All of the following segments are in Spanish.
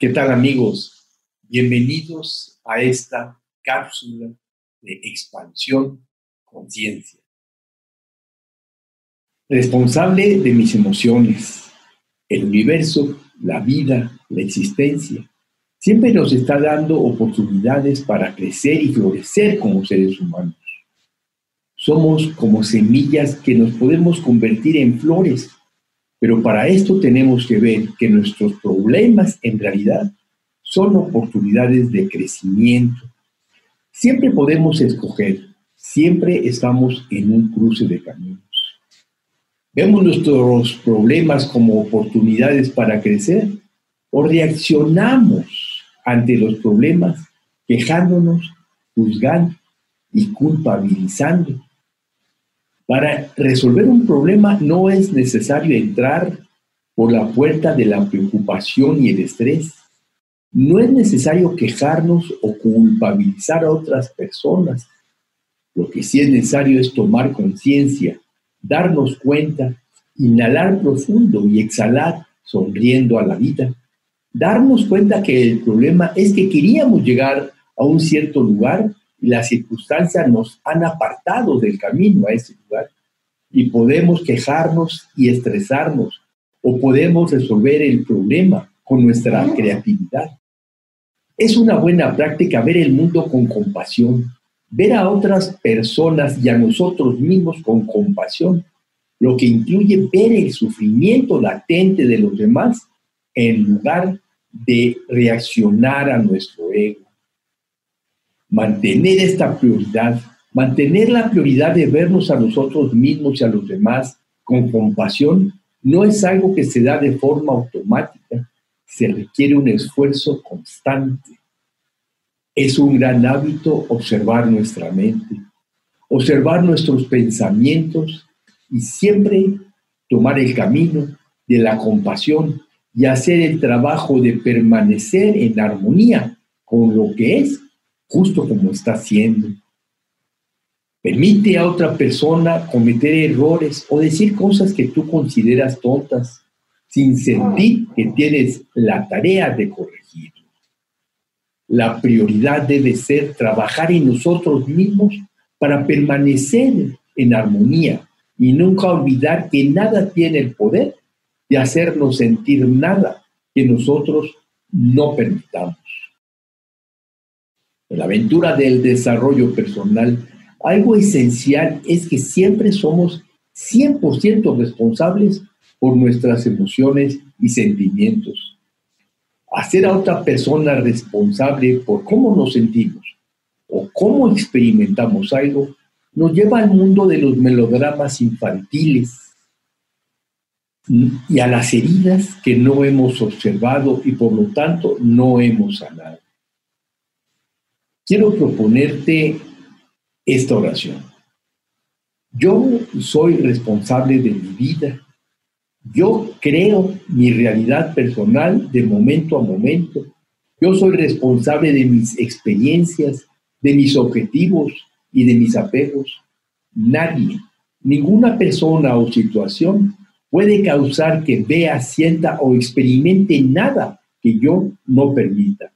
¿Qué tal amigos? Bienvenidos a esta cápsula de expansión conciencia. Responsable de mis emociones, el universo, la vida, la existencia, siempre nos está dando oportunidades para crecer y florecer como seres humanos. Somos como semillas que nos podemos convertir en flores pero para esto tenemos que ver que nuestros problemas en realidad son oportunidades de crecimiento. Siempre podemos escoger, siempre estamos en un cruce de caminos. ¿Vemos nuestros problemas como oportunidades para crecer o reaccionamos ante los problemas quejándonos, juzgando y culpabilizando? Para resolver un problema no es necesario entrar por la puerta de la preocupación y el estrés. No es necesario quejarnos o culpabilizar a otras personas. Lo que sí es necesario es tomar conciencia, darnos cuenta, inhalar profundo y exhalar sonriendo a la vida. Darnos cuenta que el problema es que queríamos llegar a un cierto lugar y las circunstancias nos han apartado del camino a ese lugar. Y podemos quejarnos y estresarnos o podemos resolver el problema con nuestra creatividad. Es una buena práctica ver el mundo con compasión, ver a otras personas y a nosotros mismos con compasión, lo que incluye ver el sufrimiento latente de los demás en lugar de reaccionar a nuestro ego mantener esta prioridad, mantener la prioridad de vernos a nosotros mismos y a los demás con compasión, no es algo que se da de forma automática, se requiere un esfuerzo constante. Es un gran hábito observar nuestra mente, observar nuestros pensamientos y siempre tomar el camino de la compasión y hacer el trabajo de permanecer en armonía con lo que es justo como está haciendo. Permite a otra persona cometer errores o decir cosas que tú consideras tontas sin sentir que tienes la tarea de corregir. La prioridad debe ser trabajar en nosotros mismos para permanecer en armonía y nunca olvidar que nada tiene el poder de hacernos sentir nada que nosotros no permitamos. En la aventura del desarrollo personal, algo esencial es que siempre somos 100% responsables por nuestras emociones y sentimientos. Hacer a otra persona responsable por cómo nos sentimos o cómo experimentamos algo nos lleva al mundo de los melodramas infantiles y a las heridas que no hemos observado y por lo tanto no hemos sanado quiero proponerte esta oración. Yo soy responsable de mi vida. Yo creo mi realidad personal de momento a momento. Yo soy responsable de mis experiencias, de mis objetivos y de mis apegos. Nadie, ninguna persona o situación puede causar que vea, sienta o experimente nada que yo no permita.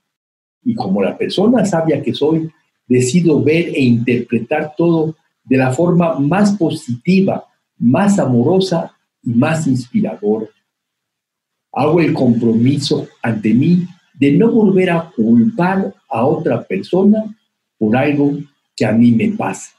Y como la persona sabia que soy, decido ver e interpretar todo de la forma más positiva, más amorosa y más inspiradora. Hago el compromiso ante mí de no volver a culpar a otra persona por algo que a mí me pasa.